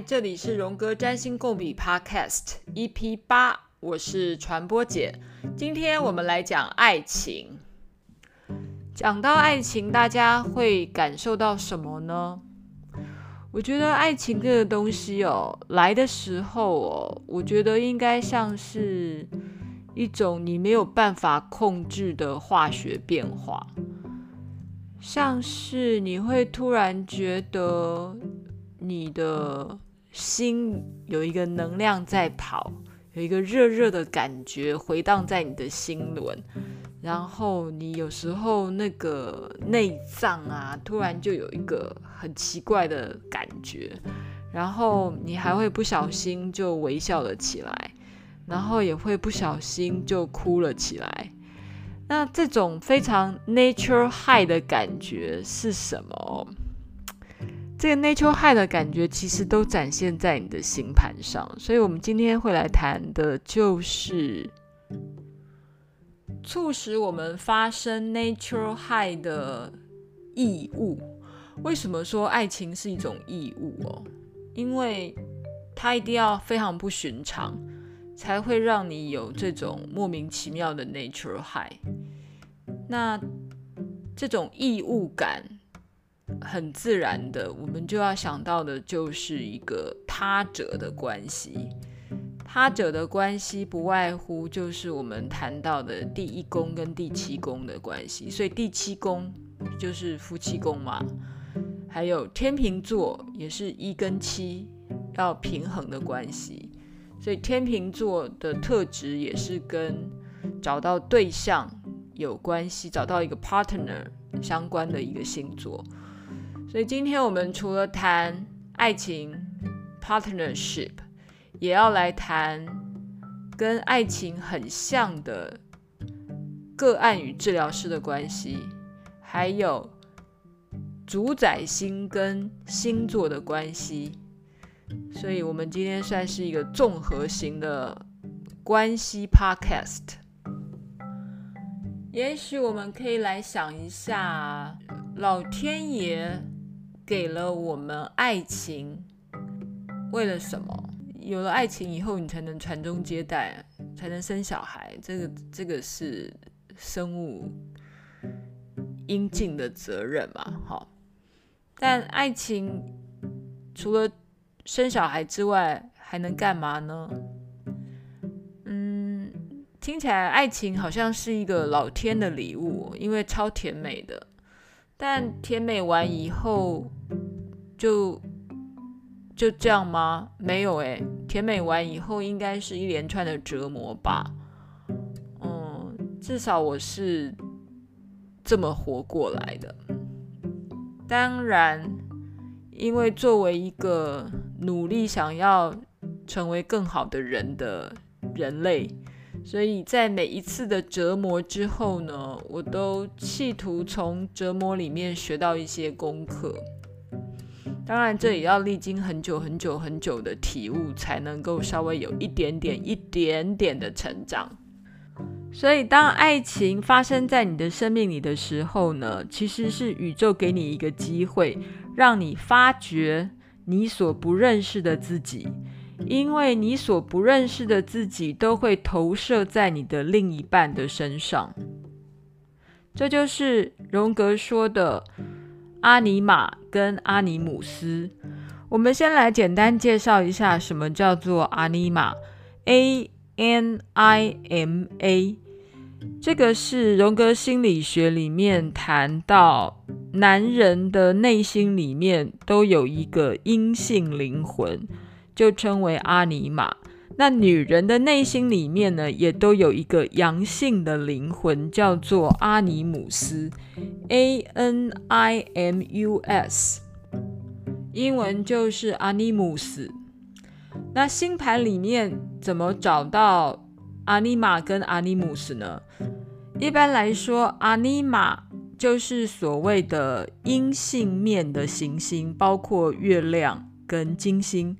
这里是荣哥占星共笔 Podcast EP 八，我是传播姐。今天我们来讲爱情。讲到爱情，大家会感受到什么呢？我觉得爱情这个东西哦，来的时候哦，我觉得应该像是一种你没有办法控制的化学变化，像是你会突然觉得。你的心有一个能量在跑，有一个热热的感觉回荡在你的心轮，然后你有时候那个内脏啊，突然就有一个很奇怪的感觉，然后你还会不小心就微笑了起来，然后也会不小心就哭了起来。那这种非常 nature high 的感觉是什么？这个 nature high 的感觉其实都展现在你的星盘上，所以我们今天会来谈的就是促使我们发生 nature high 的异物。为什么说爱情是一种异物哦？因为它一定要非常不寻常，才会让你有这种莫名其妙的 nature high。那这种异物感。很自然的，我们就要想到的就是一个他者的关系。他者的关系不外乎就是我们谈到的第一宫跟第七宫的关系。所以第七宫就是夫妻宫嘛，还有天秤座也是一跟七要平衡的关系。所以天秤座的特质也是跟找到对象有关系，找到一个 partner 相关的一个星座。所以今天我们除了谈爱情 partnership，也要来谈跟爱情很像的个案与治疗师的关系，还有主宰星跟星座的关系。所以我们今天算是一个综合型的关系 podcast。也许我们可以来想一下，老天爷。给了我们爱情，为了什么？有了爱情以后，你才能传宗接代，才能生小孩。这个这个是生物应尽的责任嘛？好，但爱情除了生小孩之外，还能干嘛呢？嗯，听起来爱情好像是一个老天的礼物，因为超甜美的。但甜美完以后，就就这样吗？没有哎，甜美完以后应该是一连串的折磨吧。嗯，至少我是这么活过来的。当然，因为作为一个努力想要成为更好的人的人类。所以在每一次的折磨之后呢，我都企图从折磨里面学到一些功课。当然，这也要历经很久很久很久的体悟，才能够稍微有一点点、一点点的成长。所以，当爱情发生在你的生命里的时候呢，其实是宇宙给你一个机会，让你发掘你所不认识的自己。因为你所不认识的自己都会投射在你的另一半的身上，这就是荣格说的阿尼玛跟阿尼姆斯。我们先来简单介绍一下什么叫做阿尼玛，A N I M A。这个是荣格心理学里面谈到男人的内心里面都有一个阴性灵魂。就称为阿尼玛。那女人的内心里面呢，也都有一个阳性的灵魂，叫做阿尼姆斯 （A N I M U S），英文就是阿尼姆斯。那星盘里面怎么找到阿尼玛跟阿尼姆斯呢？一般来说，阿尼玛就是所谓的阴性面的行星，包括月亮跟金星。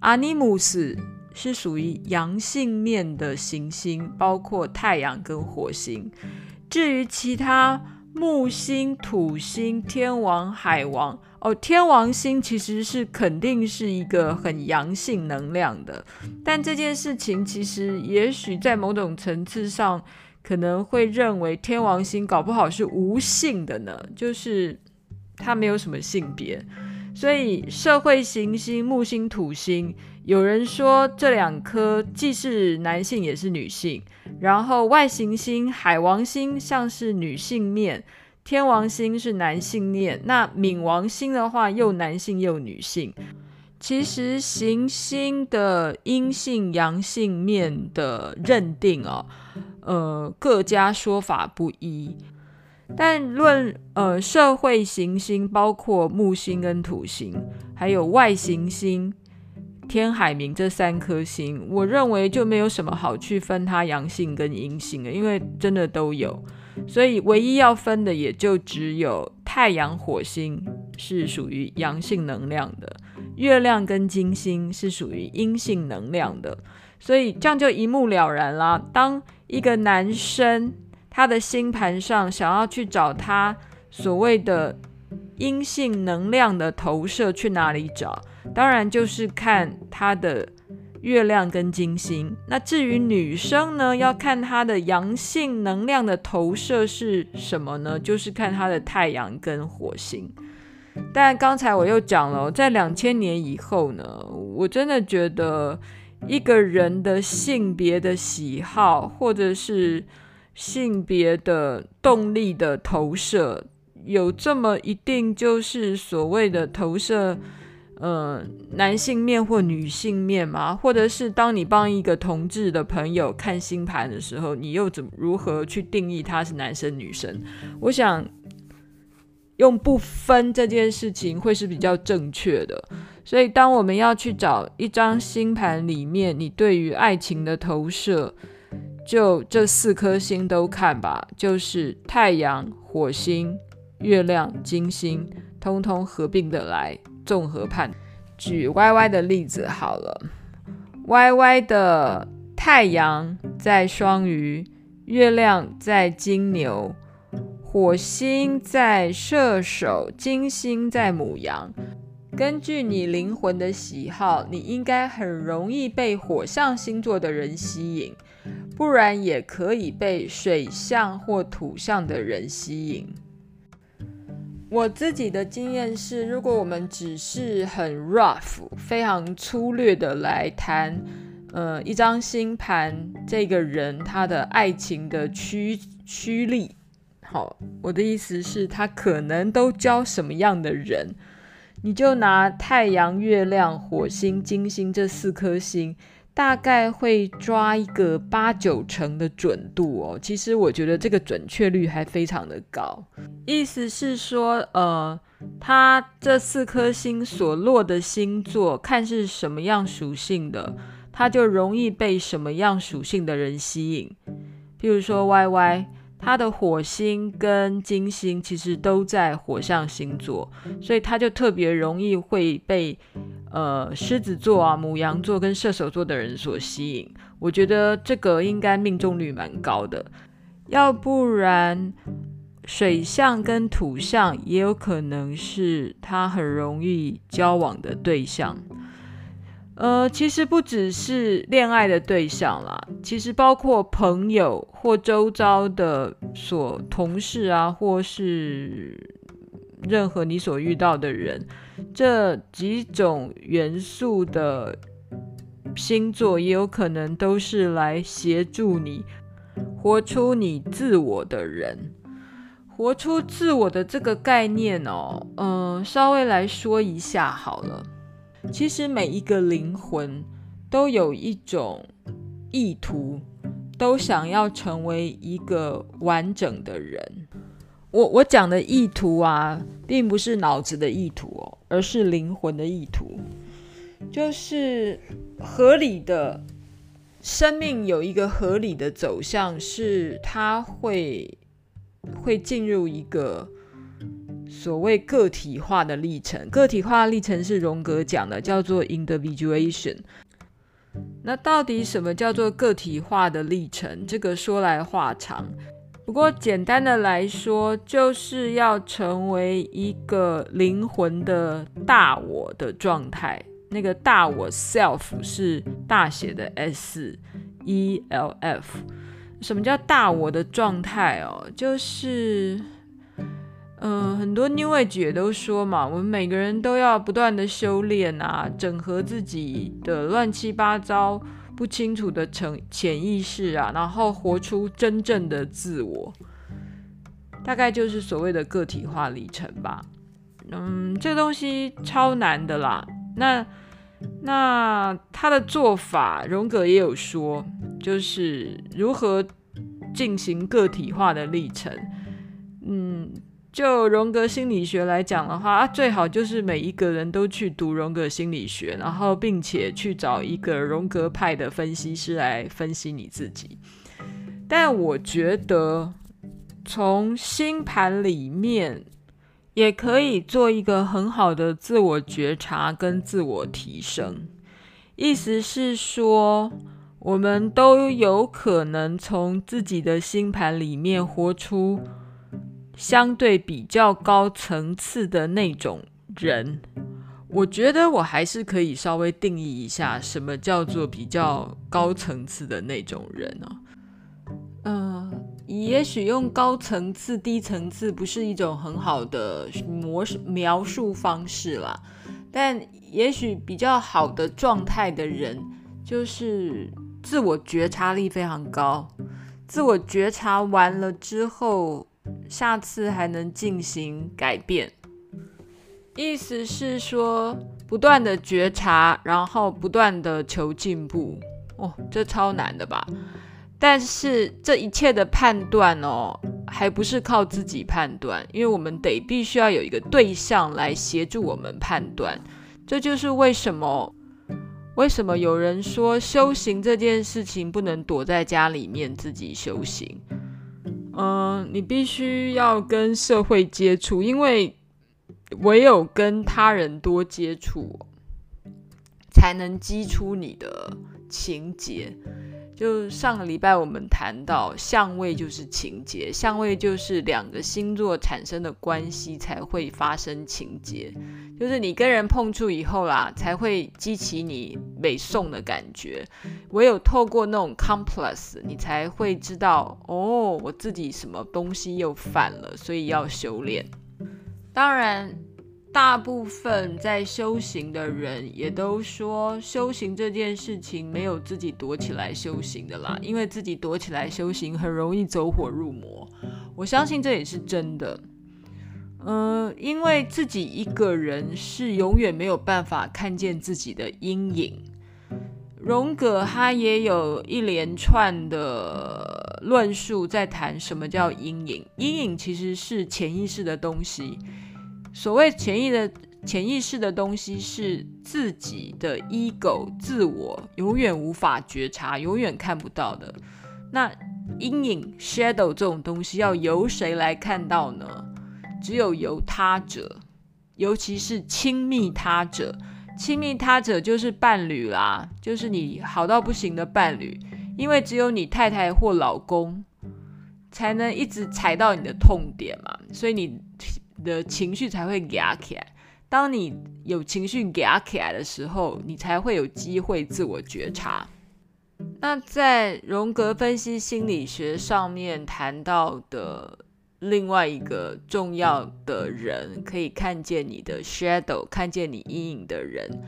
阿尼姆斯是属于阳性面的行星，包括太阳跟火星。至于其他木星、土星、天王、海王，哦，天王星其实是肯定是一个很阳性能量的，但这件事情其实也许在某种层次上可能会认为天王星搞不好是无性的呢，就是它没有什么性别，所以社会行星木星土星，有人说这两颗既是男性也是女性，然后外行星海王星像是女性面。天王星是男性面，那冥王星的话又男性又女性。其实行星的阴性阳性面的认定哦，呃，各家说法不一。但论呃社会行星，包括木星跟土星，还有外行星天海冥这三颗星，我认为就没有什么好去分它阳性跟阴性的，因为真的都有。所以，唯一要分的也就只有太阳、火星是属于阳性能量的，月亮跟金星是属于阴性能量的。所以这样就一目了然啦。当一个男生他的星盘上想要去找他所谓的阴性能量的投射，去哪里找？当然就是看他的。月亮跟金星，那至于女生呢，要看她的阳性能量的投射是什么呢？就是看她的太阳跟火星。但刚才我又讲了，在两千年以后呢，我真的觉得一个人的性别的喜好，或者是性别的动力的投射，有这么一定就是所谓的投射。呃，男性面或女性面吗？或者是当你帮一个同志的朋友看星盘的时候，你又怎么如何去定义他是男生女生？我想用不分这件事情会是比较正确的。所以，当我们要去找一张星盘里面你对于爱情的投射，就这四颗星都看吧，就是太阳、火星、月亮、金星，通通合并的来。综合判，举 Y Y 的例子好了，Y Y 的太阳在双鱼，月亮在金牛，火星在射手，金星在母羊。根据你灵魂的喜好，你应该很容易被火象星座的人吸引，不然也可以被水象或土象的人吸引。我自己的经验是，如果我们只是很 rough、非常粗略的来谈，呃，一张星盘，这个人他的爱情的驱驱力，好，我的意思是，他可能都交什么样的人，你就拿太阳、月亮、火星、金星这四颗星。大概会抓一个八九成的准度哦，其实我觉得这个准确率还非常的高。意思是说，呃，他这四颗星所落的星座，看是什么样属性的，他就容易被什么样属性的人吸引。譬如说，Y Y。他的火星跟金星其实都在火象星座，所以他就特别容易会被呃狮子座啊、母羊座跟射手座的人所吸引。我觉得这个应该命中率蛮高的，要不然水象跟土象也有可能是他很容易交往的对象。呃，其实不只是恋爱的对象啦，其实包括朋友或周遭的所同事啊，或是任何你所遇到的人，这几种元素的星座也有可能都是来协助你活出你自我的人。活出自我的这个概念哦，嗯、稍微来说一下好了。其实每一个灵魂都有一种意图，都想要成为一个完整的人。我我讲的意图啊，并不是脑子的意图哦，而是灵魂的意图，就是合理的生命有一个合理的走向，是它会会进入一个。所谓个体化的历程，个体化的历程是荣格讲的，叫做 individuation。那到底什么叫做个体化的历程？这个说来话长，不过简单的来说，就是要成为一个灵魂的大我的状态。那个大我 self 是大写的 S E L F。什么叫大我的状态哦？就是，嗯、很多 New Age 也都说嘛，我们每个人都要不断的修炼啊，整合自己的乱七八糟、不清楚的潜潜意识啊，然后活出真正的自我。大概就是所谓的个体化历程吧。嗯，这东西超难的啦。那那他的做法，荣格也有说。就是如何进行个体化的历程。嗯，就荣格心理学来讲的话，啊，最好就是每一个人都去读荣格心理学，然后并且去找一个荣格派的分析师来分析你自己。但我觉得从星盘里面也可以做一个很好的自我觉察跟自我提升。意思是说。我们都有可能从自己的星盘里面活出相对比较高层次的那种人。我觉得我还是可以稍微定义一下，什么叫做比较高层次的那种人呢？嗯，也许用高层次、低层次不是一种很好的模描述方式啦，但也许比较好的状态的人就是。自我觉察力非常高，自我觉察完了之后，下次还能进行改变。意思是说，不断的觉察，然后不断的求进步。哦，这超难的吧？但是这一切的判断哦，还不是靠自己判断，因为我们得必须要有一个对象来协助我们判断。这就是为什么。为什么有人说修行这件事情不能躲在家里面自己修行？嗯，你必须要跟社会接触，因为唯有跟他人多接触，才能激出你的情节。就上个礼拜我们谈到相位就是情节，相位就是两个星座产生的关系才会发生情节，就是你跟人碰触以后啦，才会激起你美送的感觉。唯有透过那种 complex，你才会知道哦，我自己什么东西又犯了，所以要修炼。当然。大部分在修行的人也都说，修行这件事情没有自己躲起来修行的啦，因为自己躲起来修行很容易走火入魔。我相信这也是真的。嗯、呃，因为自己一个人是永远没有办法看见自己的阴影。荣格他也有一连串的论述在谈什么叫阴影。阴影其实是潜意识的东西。所谓潜意的潜意识的东西是自己的 ego 自我永远无法觉察、永远看不到的。那阴影 shadow 这种东西要由谁来看到呢？只有由他者，尤其是亲密他者。亲密他者就是伴侣啦，就是你好到不行的伴侣。因为只有你太太或老公才能一直踩到你的痛点嘛，所以你。的情绪才会压起来。当你有情绪压起来的时候，你才会有机会自我觉察。那在荣格分析心理学上面谈到的另外一个重要的人，可以看见你的 shadow，看见你阴影的人，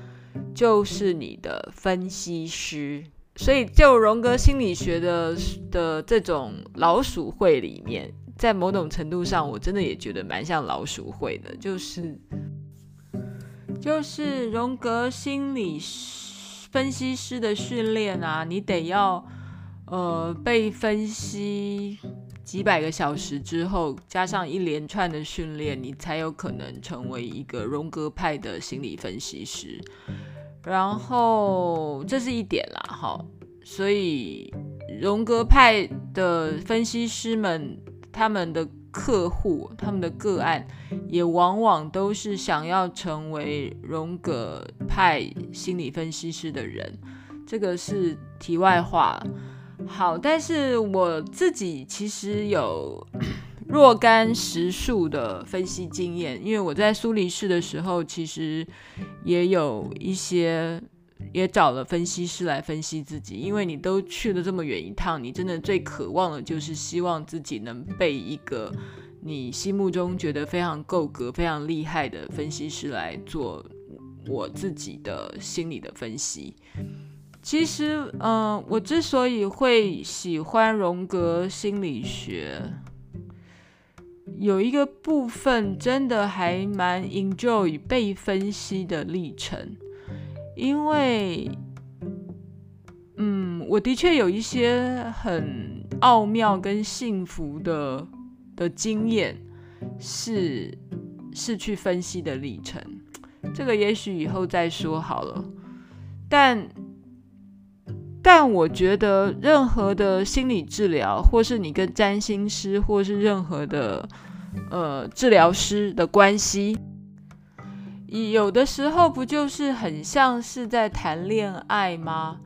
就是你的分析师。所以，就荣格心理学的的这种老鼠会里面。在某种程度上，我真的也觉得蛮像老鼠会的，就是就是荣格心理分析师的训练啊，你得要呃被分析几百个小时之后，加上一连串的训练，你才有可能成为一个荣格派的心理分析师。然后这是一点啦，哈，所以荣格派的分析师们。他们的客户、他们的个案，也往往都是想要成为荣格派心理分析师的人。这个是题外话。好，但是我自己其实有 若干时数的分析经验，因为我在苏黎世的时候，其实也有一些也找了分析师来分析自己。因为你都去了这么远一趟，你真的最渴望的就是希望自己能被一个你心目中觉得非常够格、非常厉害的分析师来做我自己的心理的分析。其实，嗯、呃，我之所以会喜欢荣格心理学，有一个部分真的还蛮 enjoy 被分析的历程，因为，嗯，我的确有一些很奥妙跟幸福的的经验，是是去分析的历程，这个也许以后再说好了，但。但我觉得，任何的心理治疗，或是你跟占星师，或是任何的呃治疗师的关系，有的时候不就是很像是在谈恋爱吗？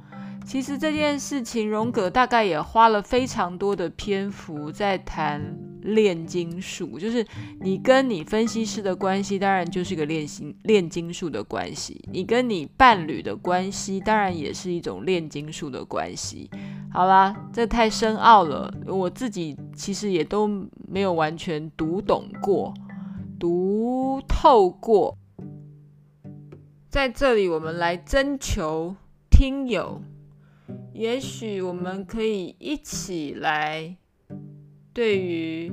其实这件事情，荣格大概也花了非常多的篇幅在谈。炼金术就是你跟你分析师的关系，当然就是一个炼金炼金术的关系。你跟你伴侣的关系，当然也是一种炼金术的关系。好啦，这太深奥了，我自己其实也都没有完全读懂过、读透过。在这里，我们来征求听友，也许我们可以一起来。对于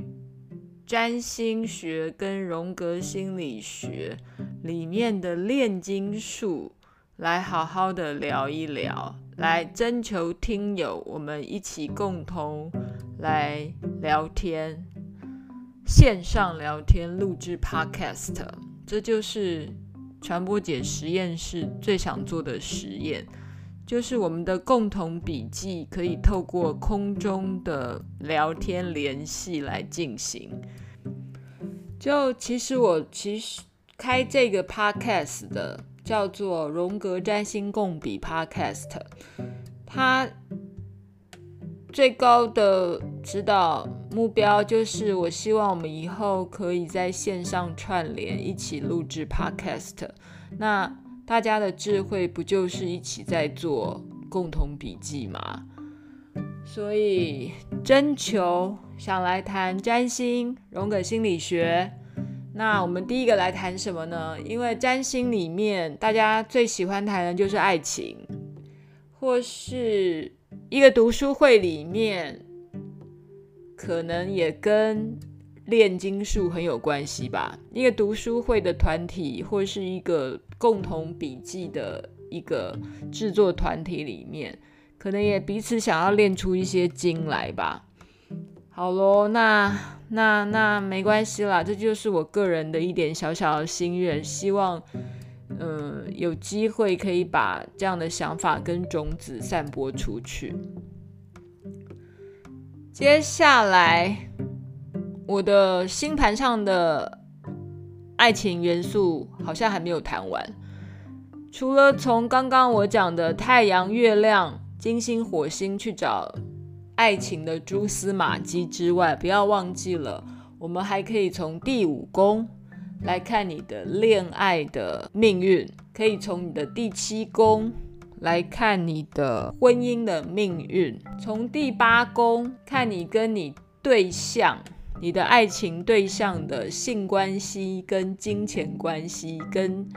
占星学跟荣格心理学里面的炼金术，来好好的聊一聊，来征求听友，我们一起共同来聊天，线上聊天，录制 Podcast，这就是传播姐实验室最想做的实验。就是我们的共同笔记可以透过空中的聊天联系来进行。就其实我其实开这个 podcast 的叫做荣格占星共笔 podcast，它最高的指导目标就是我希望我们以后可以在线上串联，一起录制 podcast。那大家的智慧不就是一起在做共同笔记吗？所以征求想来谈占星、荣格心理学。那我们第一个来谈什么呢？因为占星里面大家最喜欢谈的就是爱情，或是一个读书会里面，可能也跟炼金术很有关系吧。一个读书会的团体，或是一个。共同笔记的一个制作团体里面，可能也彼此想要练出一些金来吧。好咯，那那那没关系啦，这就是我个人的一点小小的心愿，希望嗯、有机会可以把这样的想法跟种子散播出去。接下来，我的星盘上的。爱情元素好像还没有谈完，除了从刚刚我讲的太阳、月亮、金星、火星去找爱情的蛛丝马迹之外，不要忘记了，我们还可以从第五宫来看你的恋爱的命运，可以从你的第七宫来看你的婚姻的命运，从第八宫看你跟你对象。你的爱情对象的性关系跟金钱关系，跟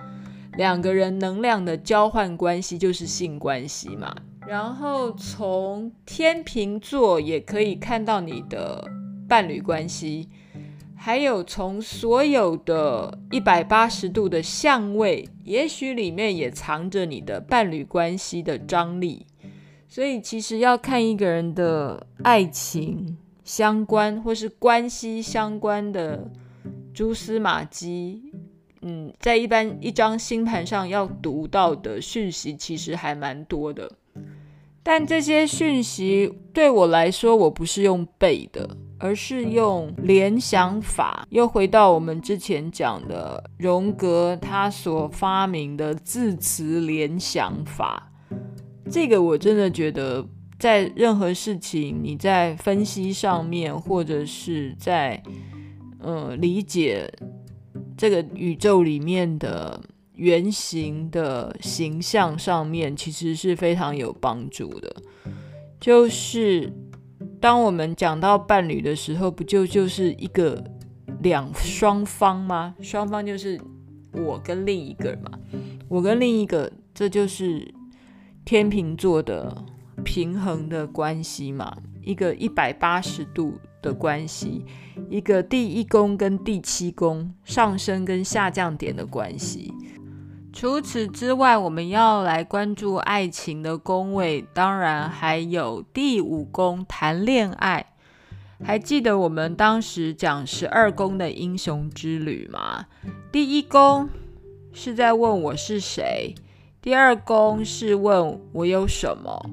两个人能量的交换关系，就是性关系嘛。然后从天秤座也可以看到你的伴侣关系，还有从所有的一百八十度的相位，也许里面也藏着你的伴侣关系的张力。所以其实要看一个人的爱情。相关或是关系相关的蛛丝马迹，嗯，在一般一张星盘上要读到的讯息其实还蛮多的，但这些讯息对我来说，我不是用背的，而是用联想法。又回到我们之前讲的荣格他所发明的字词联想法，这个我真的觉得。在任何事情，你在分析上面，或者是在呃理解这个宇宙里面的原型的形象上面，其实是非常有帮助的。就是当我们讲到伴侣的时候，不就就是一个两双方吗？双方就是我跟另一个嘛，我跟另一个，这就是天秤座的平衡的关系嘛，一个一百八十度的关系，一个第一宫跟第七宫上升跟下降点的关系。除此之外，我们要来关注爱情的宫位，当然还有第五宫谈恋爱。还记得我们当时讲十二宫的英雄之旅吗？第一宫是在问我是谁，第二宫是问我有什么。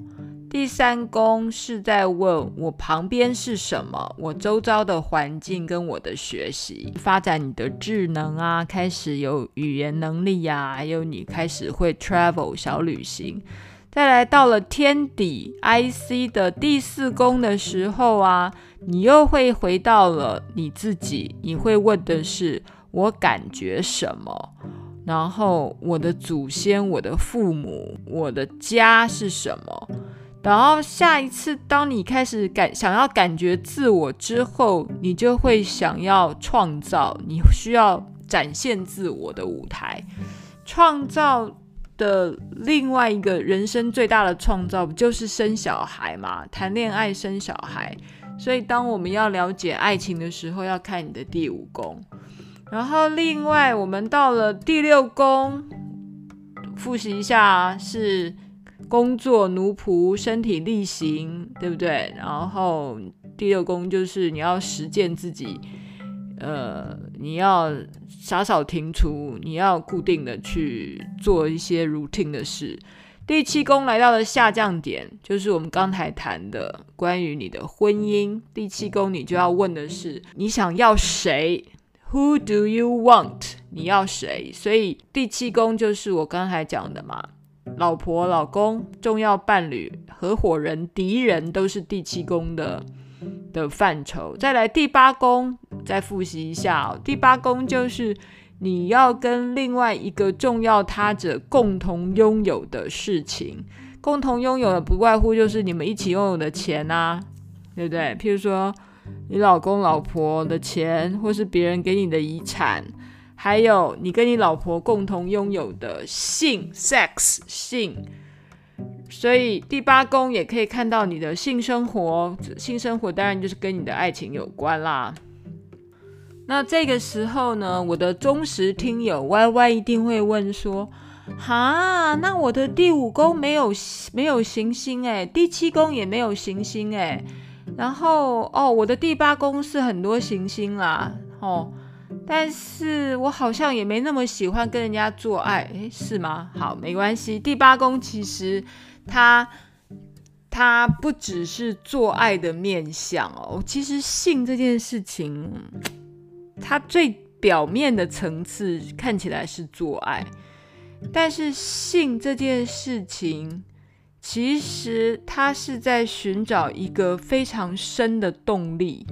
第三宫是在问我旁边是什么，我周遭的环境跟我的学习，发展你的智能啊，开始有语言能力呀、啊，还有你开始会 travel 小旅行。再来到了天底 IC 的第四宫的时候啊，你又会回到了你自己，你会问的是我感觉什么，然后我的祖先、我的父母、我的家是什么。然后下一次，当你开始感想要感觉自我之后，你就会想要创造，你需要展现自我的舞台。创造的另外一个人生最大的创造，不就是生小孩嘛？谈恋爱生小孩。所以，当我们要了解爱情的时候，要看你的第五宫。然后，另外我们到了第六宫，复习一下是。工作奴仆，身体力行，对不对？然后第六宫就是你要实践自己，呃，你要洒扫庭除，你要固定的去做一些 routine 的事。第七宫来到了下降点，就是我们刚才谈的关于你的婚姻。第七宫你就要问的是，你想要谁？Who do you want？你要谁？所以第七宫就是我刚才讲的嘛。老婆、老公、重要伴侣、合伙人、敌人，都是第七宫的的范畴。再来第八宫，再复习一下哦。第八宫就是你要跟另外一个重要他者共同拥有的事情，共同拥有的不外乎就是你们一起拥有的钱啊，对不对？譬如说你老公、老婆的钱，或是别人给你的遗产。还有你跟你老婆共同拥有的性 （sex） 性，所以第八宫也可以看到你的性生活。性生活当然就是跟你的爱情有关啦。那这个时候呢，我的忠实听友 Y Y 一定会问说：哈，那我的第五宫没有没有行星诶，第七宫也没有行星诶，然后哦，我的第八宫是很多行星啦，哦。但是我好像也没那么喜欢跟人家做爱，诶，是吗？好，没关系。第八宫其实它它不只是做爱的面相哦，其实性这件事情，它最表面的层次看起来是做爱，但是性这件事情，其实它是在寻找一个非常深的动力。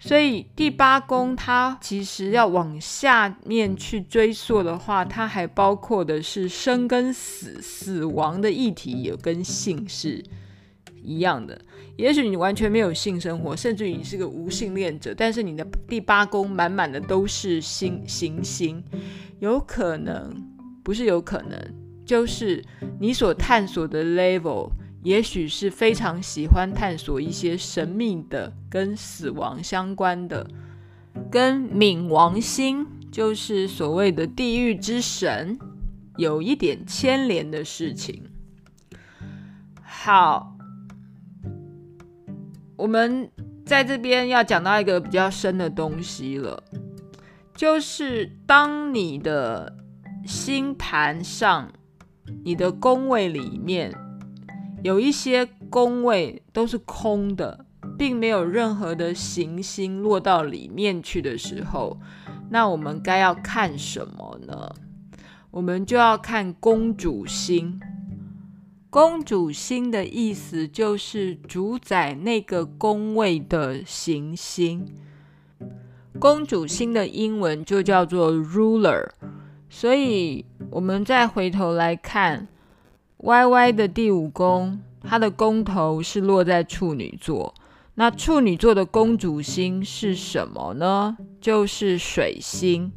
所以第八宫它其实要往下面去追溯的话，它还包括的是生跟死、死亡的议题，也跟性是一样的。也许你完全没有性生活，甚至于你是个无性恋者，但是你的第八宫满满的都是星行星，有可能不是有可能，就是你所探索的 level。也许是非常喜欢探索一些神秘的、跟死亡相关的、跟冥王星，就是所谓的地狱之神，有一点牵连的事情。好，我们在这边要讲到一个比较深的东西了，就是当你的星盘上，你的宫位里面。有一些宫位都是空的，并没有任何的行星落到里面去的时候，那我们该要看什么呢？我们就要看公主星。公主星的意思就是主宰那个宫位的行星。公主星的英文就叫做 ruler。所以，我们再回头来看，Y Y 的第五宫，它的宫头是落在处女座。那处女座的公主星是什么呢？就是水星。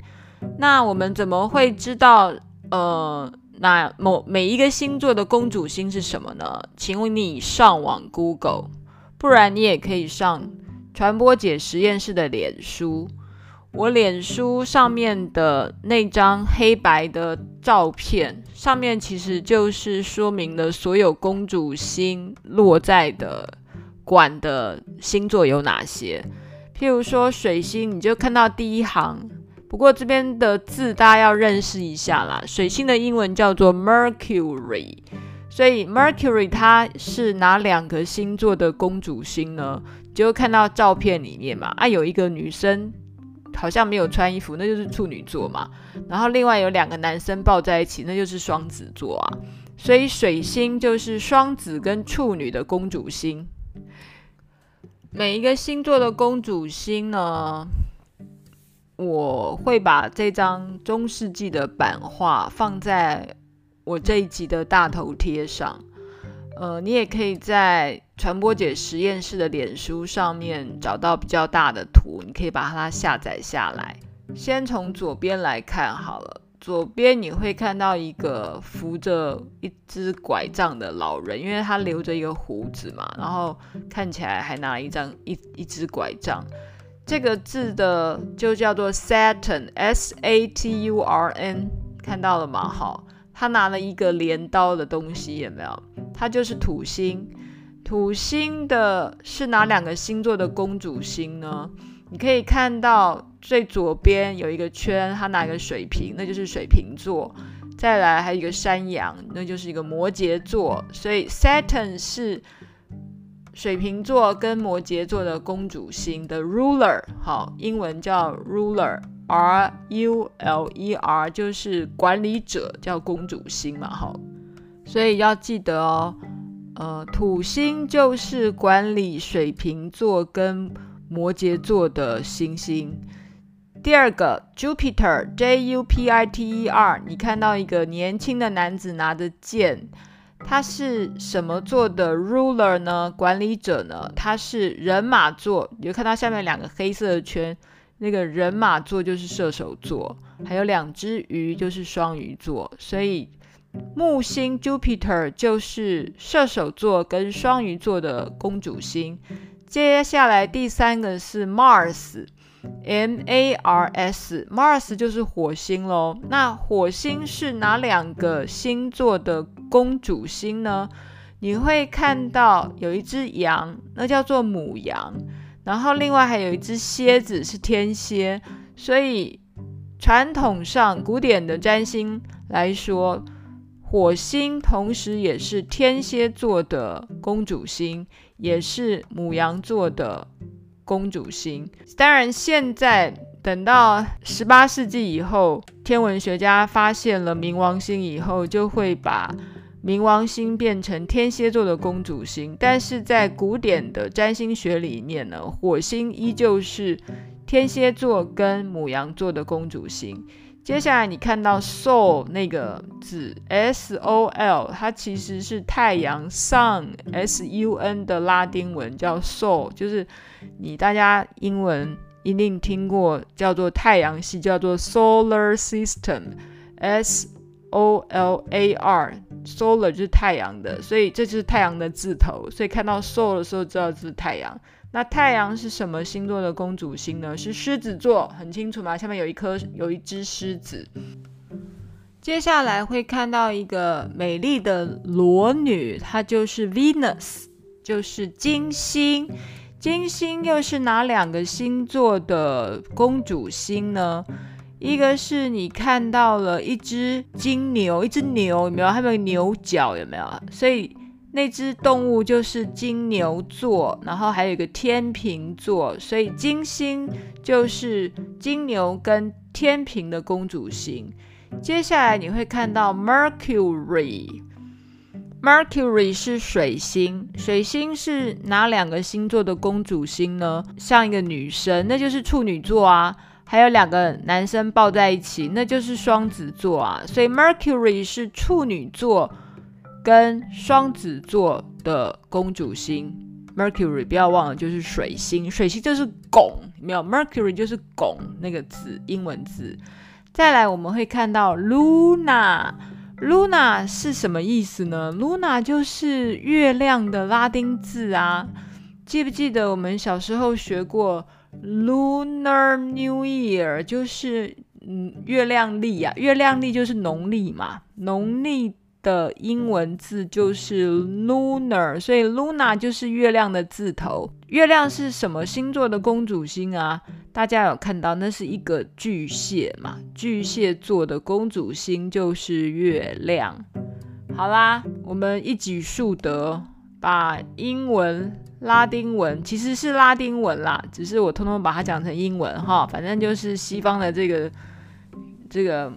那我们怎么会知道？呃，那某每一个星座的公主星是什么呢？请问你上网 Google，不然你也可以上传播姐实验室的脸书。我脸书上面的那张黑白的照片，上面其实就是说明了所有公主星落在的管的星座有哪些。譬如说水星，你就看到第一行。不过这边的字大家要认识一下啦。水星的英文叫做 Mercury，所以 Mercury 它是哪两个星座的公主星呢？就看到照片里面嘛，啊，有一个女生。好像没有穿衣服，那就是处女座嘛。然后另外有两个男生抱在一起，那就是双子座啊。所以水星就是双子跟处女的公主星。每一个星座的公主星呢，我会把这张中世纪的版画放在我这一集的大头贴上。呃，你也可以在传播姐实验室的脸书上面找到比较大的图，你可以把它下载下来。先从左边来看好了，左边你会看到一个扶着一只拐杖的老人，因为他留着一个胡子嘛，然后看起来还拿了一张一一只拐杖。这个字的就叫做 Saturn，S-A-T-U-R-N，看到了吗？好。他拿了一个镰刀的东西，有没有？他就是土星。土星的是哪两个星座的公主星呢？你可以看到最左边有一个圈，它拿一个水瓶，那就是水瓶座。再来还有一个山羊，那就是一个摩羯座。所以 Saturn 是水瓶座跟摩羯座的公主星的 ruler，好，英文叫 ruler。R U L E R 就是管理者，叫公主星嘛，好，所以要记得哦，呃，土星就是管理水瓶座跟摩羯座的星星。第二个 Jupiter J U P I T E R，你看到一个年轻的男子拿着剑，他是什么座的 ruler 呢？管理者呢？他是人马座，你就看到下面两个黑色的圈。那个人马座就是射手座，还有两只鱼就是双鱼座，所以木星 Jupiter 就是射手座跟双鱼座的公主星。接下来第三个是 Mars，M-A-R-S，Mars 就是火星喽。那火星是哪两个星座的公主星呢？你会看到有一只羊，那叫做母羊。然后另外还有一只蝎子是天蝎，所以传统上古典的占星来说，火星同时也是天蝎座的公主星，也是母羊座的公主星。当然，现在等到十八世纪以后，天文学家发现了冥王星以后，就会把冥王星变成天蝎座的公主星，但是在古典的占星学里面呢，火星依旧是天蝎座跟母羊座的公主星。接下来你看到 Sol 那个字，S O L，它其实是太阳 Sun，S U N 的拉丁文叫 Sol，就是你大家英文一定听过叫做太阳系，叫做 Solar System，S O L A R。Solar 就是太阳的，所以这就是太阳的字头，所以看到 Sol 的时候知道这是太阳。那太阳是什么星座的公主星呢？是狮子座，很清楚吗？下面有一颗，有一只狮子。接下来会看到一个美丽的裸女，她就是 Venus，就是金星。金星又是哪两个星座的公主星呢？一个是你看到了一只金牛，一只牛有没有？还有牛角有没有？所以那只动物就是金牛座，然后还有一个天秤座，所以金星就是金牛跟天秤的公主星。接下来你会看到 Mercury，Mercury Mercury 是水星，水星是哪两个星座的公主星呢？像一个女生，那就是处女座啊。还有两个男生抱在一起，那就是双子座啊。所以 Mercury 是处女座跟双子座的公主星。Mercury 不要忘了，就是水星，水星就是拱，没有 Mercury 就是拱那个字，英文字。再来我们会看到 Luna。Luna 是什么意思呢？Luna 就是月亮的拉丁字啊。记不记得我们小时候学过 Lunar New Year？就是嗯，月亮历啊，月亮历就是农历嘛，农历的英文字就是 Lunar，所以 Luna 就是月亮的字头。月亮是什么星座的公主星啊？大家有看到，那是一个巨蟹嘛？巨蟹座的公主星就是月亮。好啦，我们一举数得，把英文、拉丁文其实是拉丁文啦，只是我通通把它讲成英文哈。反正就是西方的这个这个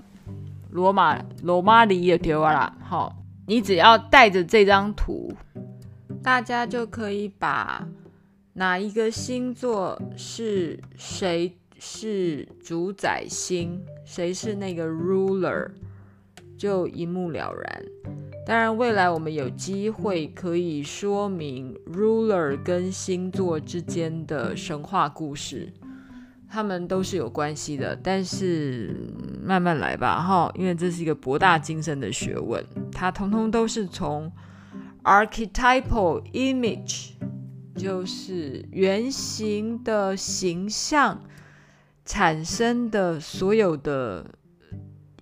罗马罗马里也丢啦。好，你只要带着这张图，大家就可以把。哪一个星座是谁是主宰星？谁是那个 ruler？就一目了然。当然，未来我们有机会可以说明 ruler 跟星座之间的神话故事，他们都是有关系的。但是慢慢来吧，哈，因为这是一个博大精深的学问，它通通都是从 archetypal image。就是原型的形象产生的所有的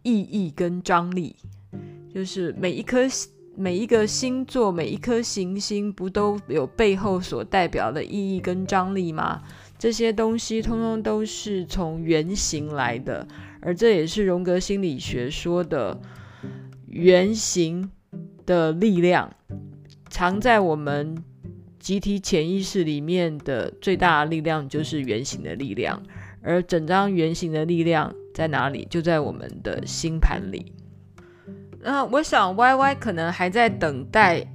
意义跟张力，就是每一颗每一个星座每一颗行星不都有背后所代表的意义跟张力吗？这些东西通通都是从原型来的，而这也是荣格心理学说的原型的力量藏在我们。集体潜意识里面的最大的力量就是原型的力量，而整张原型的力量在哪里？就在我们的星盘里。那我想 Y Y 可能还在等待，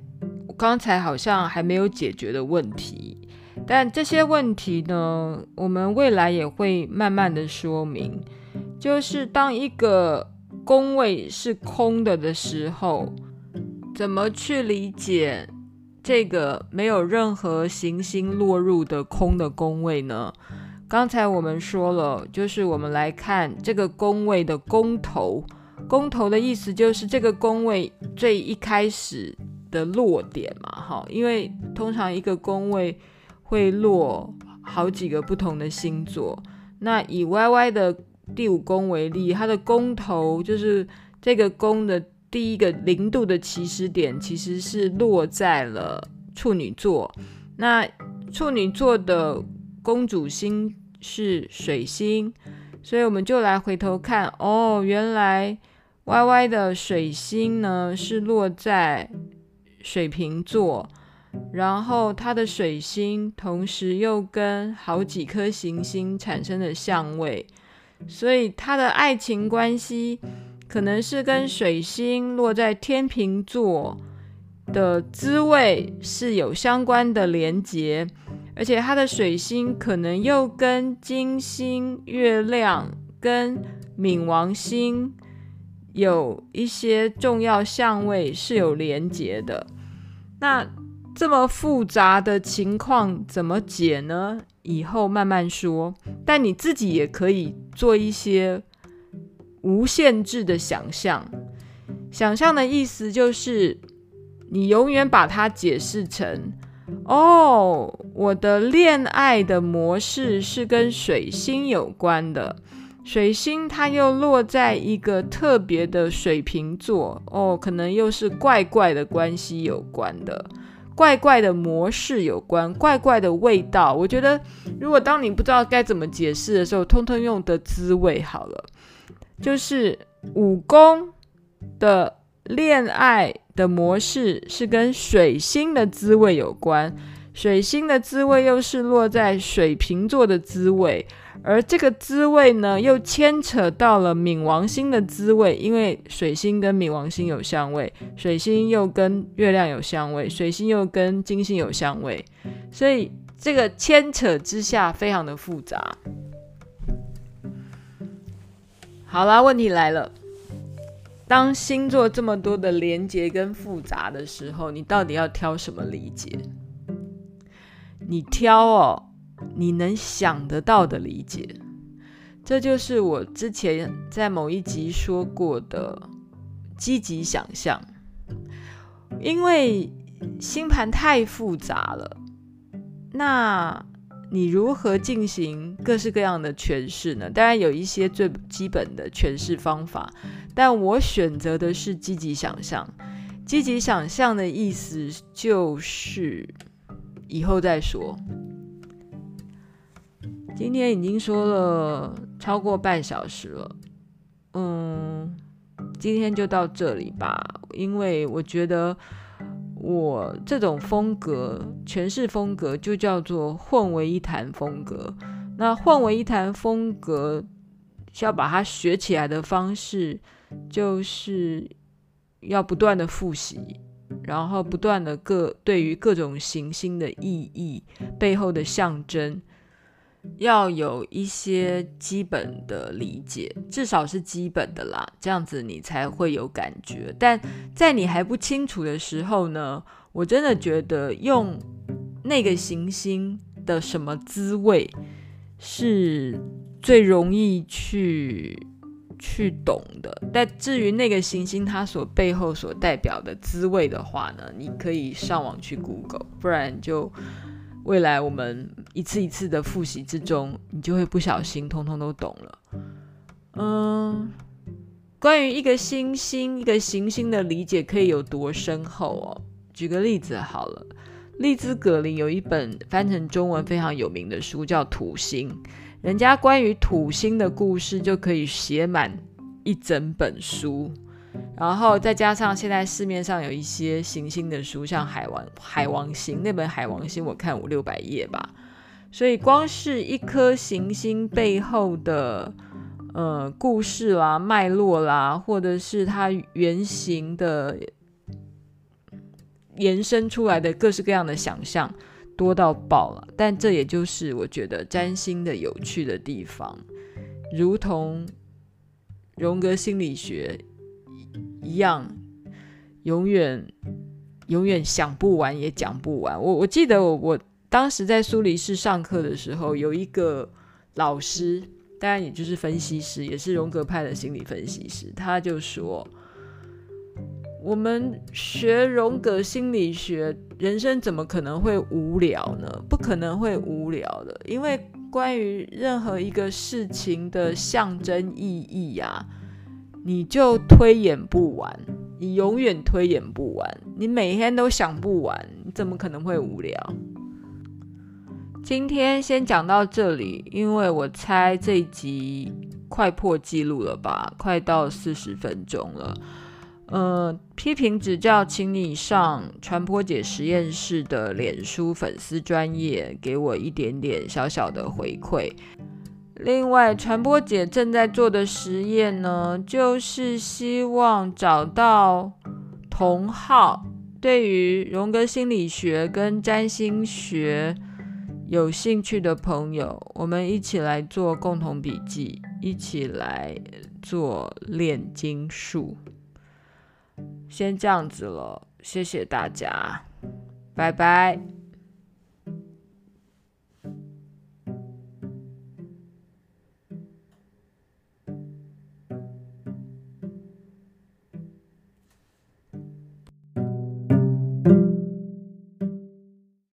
刚才好像还没有解决的问题，但这些问题呢，我们未来也会慢慢的说明。就是当一个宫位是空的的时候，怎么去理解？这个没有任何行星落入的空的宫位呢？刚才我们说了，就是我们来看这个宫位的宫头。宫头的意思就是这个宫位最一开始的落点嘛，哈，因为通常一个宫位会落好几个不同的星座。那以 YY 的第五宫为例，它的宫头就是这个宫的。第一个零度的起始点其实是落在了处女座，那处女座的公主星是水星，所以我们就来回头看哦，原来 YY 的水星呢是落在水瓶座，然后它的水星同时又跟好几颗行星产生了相位，所以它的爱情关系。可能是跟水星落在天秤座的滋味是有相关的连结，而且它的水星可能又跟金星、月亮跟冥王星有一些重要相位是有连结的。那这么复杂的情况怎么解呢？以后慢慢说。但你自己也可以做一些。无限制的想象，想象的意思就是，你永远把它解释成，哦，我的恋爱的模式是跟水星有关的，水星它又落在一个特别的水瓶座，哦，可能又是怪怪的关系有关的，怪怪的模式有关，怪怪的味道。我觉得，如果当你不知道该怎么解释的时候，通通用的滋味好了。就是武功的恋爱的模式是跟水星的滋味有关，水星的滋味又是落在水瓶座的滋味，而这个滋味呢，又牵扯到了冥王星的滋味，因为水星跟冥王星有相位，水星又跟月亮有相位，水星又跟金星有相位，所以这个牵扯之下非常的复杂。好啦，问题来了。当星座这么多的连结跟复杂的时候，你到底要挑什么理解？你挑哦，你能想得到的理解。这就是我之前在某一集说过的积极想象。因为星盘太复杂了，那你如何进行各式各样的诠释呢？当然有一些最基本的诠释方法。但我选择的是积极想象。积极想象的意思就是以后再说。今天已经说了超过半小时了，嗯，今天就到这里吧。因为我觉得我这种风格诠释风格就叫做混为一谈风格。那混为一谈风格需要把它学起来的方式。就是要不断的复习，然后不断的各对于各种行星的意义背后的象征，要有一些基本的理解，至少是基本的啦，这样子你才会有感觉。但在你还不清楚的时候呢，我真的觉得用那个行星的什么滋味是最容易去。去懂的，但至于那个行星它所背后所代表的滋味的话呢，你可以上网去 Google，不然就未来我们一次一次的复习之中，你就会不小心通通都懂了。嗯，关于一个星星、一个行星的理解可以有多深厚哦？举个例子好了，利兹·格林有一本翻成中文非常有名的书，叫《土星》。人家关于土星的故事就可以写满一整本书，然后再加上现在市面上有一些行星的书，像海王海王星那本海王星，我看五六百页吧。所以光是一颗行星背后的呃故事啦、脉络啦，或者是它原型的延伸出来的各式各样的想象。多到爆了，但这也就是我觉得占星的有趣的地方，如同荣格心理学一样，永远永远想不完也讲不完。我我记得我我当时在苏黎世上课的时候，有一个老师，当然也就是分析师，也是荣格派的心理分析师，他就说。我们学荣格心理学，人生怎么可能会无聊呢？不可能会无聊的，因为关于任何一个事情的象征意义呀，你就推演不完，你永远推演不完，你每天都想不完，你怎么可能会无聊？今天先讲到这里，因为我猜这一集快破纪录了吧，快到四十分钟了。呃，批评指教，请你上传播姐实验室的脸书粉丝专业，给我一点点小小的回馈。另外，传播姐正在做的实验呢，就是希望找到同好，对于荣格心理学跟占星学有兴趣的朋友，我们一起来做共同笔记，一起来做炼金术。先这样子了，谢谢大家，拜拜。